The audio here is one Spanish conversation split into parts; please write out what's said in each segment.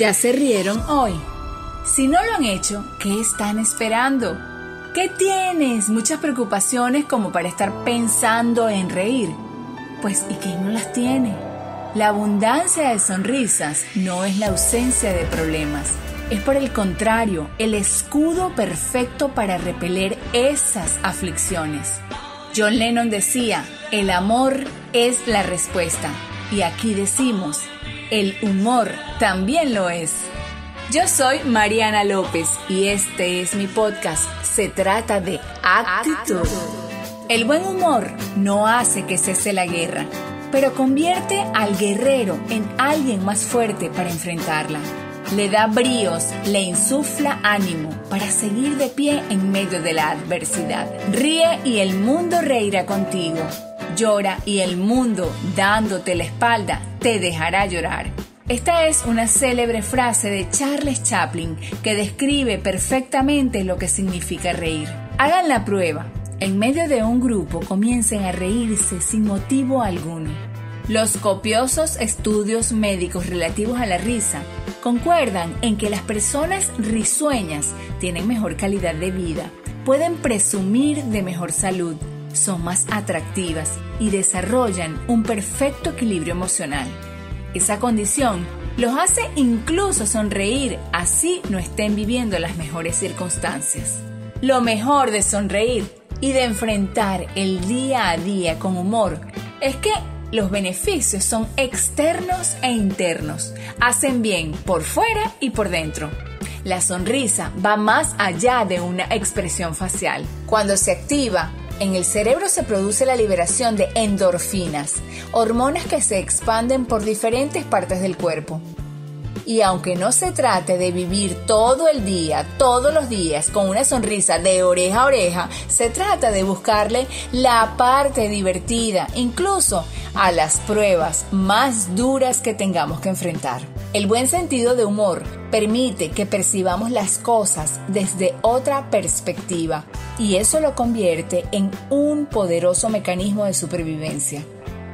¿Ya se rieron hoy? Si no lo han hecho, ¿qué están esperando? ¿Qué tienes? Muchas preocupaciones como para estar pensando en reír. Pues, ¿y quién no las tiene? La abundancia de sonrisas no es la ausencia de problemas. Es por el contrario, el escudo perfecto para repeler esas aflicciones. John Lennon decía, el amor es la respuesta. Y aquí decimos, el humor también lo es. Yo soy Mariana López y este es mi podcast. Se trata de actitud. El buen humor no hace que cese la guerra, pero convierte al guerrero en alguien más fuerte para enfrentarla. Le da bríos, le insufla ánimo para seguir de pie en medio de la adversidad. Ríe y el mundo reirá contigo llora y el mundo, dándote la espalda, te dejará llorar. Esta es una célebre frase de Charles Chaplin que describe perfectamente lo que significa reír. Hagan la prueba. En medio de un grupo comiencen a reírse sin motivo alguno. Los copiosos estudios médicos relativos a la risa concuerdan en que las personas risueñas tienen mejor calidad de vida, pueden presumir de mejor salud, son más atractivas y desarrollan un perfecto equilibrio emocional. Esa condición los hace incluso sonreír, así no estén viviendo las mejores circunstancias. Lo mejor de sonreír y de enfrentar el día a día con humor es que los beneficios son externos e internos, hacen bien por fuera y por dentro. La sonrisa va más allá de una expresión facial. Cuando se activa, en el cerebro se produce la liberación de endorfinas, hormonas que se expanden por diferentes partes del cuerpo. Y aunque no se trate de vivir todo el día, todos los días, con una sonrisa de oreja a oreja, se trata de buscarle la parte divertida, incluso a las pruebas más duras que tengamos que enfrentar. El buen sentido de humor permite que percibamos las cosas desde otra perspectiva y eso lo convierte en un poderoso mecanismo de supervivencia.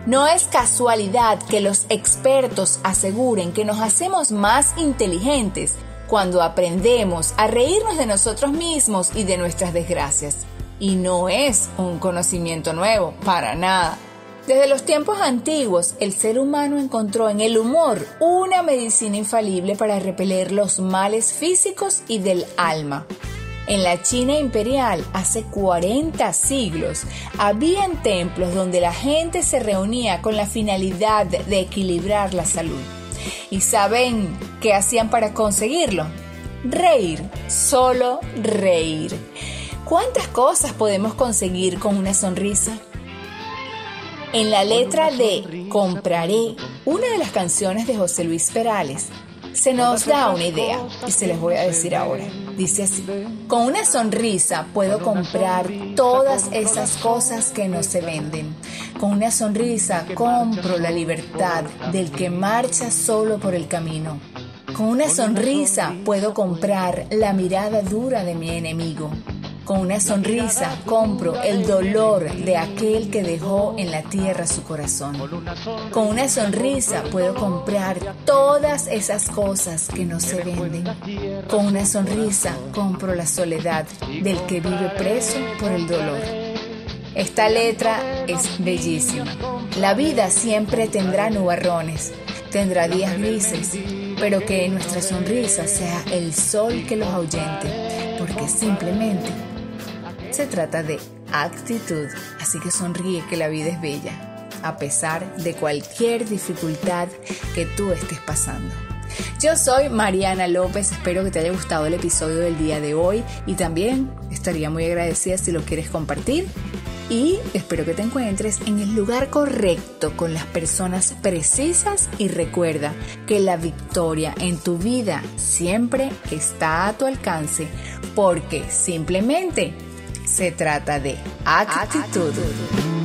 No es casualidad que los expertos aseguren que nos hacemos más inteligentes cuando aprendemos a reírnos de nosotros mismos y de nuestras desgracias. Y no es un conocimiento nuevo, para nada. Desde los tiempos antiguos, el ser humano encontró en el humor una medicina infalible para repeler los males físicos y del alma. En la China imperial, hace 40 siglos, habían templos donde la gente se reunía con la finalidad de equilibrar la salud. ¿Y saben qué hacían para conseguirlo? Reír, solo reír. ¿Cuántas cosas podemos conseguir con una sonrisa? En la letra de Compraré, una de las canciones de José Luis Perales, se nos da una idea y se les voy a decir ahora. Dice así, con una sonrisa puedo comprar todas esas cosas que no se venden. Con una sonrisa compro la libertad del que marcha solo por el camino. Con una sonrisa puedo comprar la mirada dura de mi enemigo. Con una sonrisa compro el dolor de aquel que dejó en la tierra su corazón. Con una sonrisa puedo comprar todas esas cosas que no se venden. Con una sonrisa compro la soledad del que vive preso por el dolor. Esta letra es bellísima. La vida siempre tendrá nubarrones, tendrá días grises, pero que nuestra sonrisa sea el sol que los ahuyente, porque simplemente se trata de actitud, así que sonríe que la vida es bella, a pesar de cualquier dificultad que tú estés pasando. Yo soy Mariana López, espero que te haya gustado el episodio del día de hoy y también estaría muy agradecida si lo quieres compartir y espero que te encuentres en el lugar correcto con las personas precisas y recuerda que la victoria en tu vida siempre está a tu alcance porque simplemente se trata de actitud.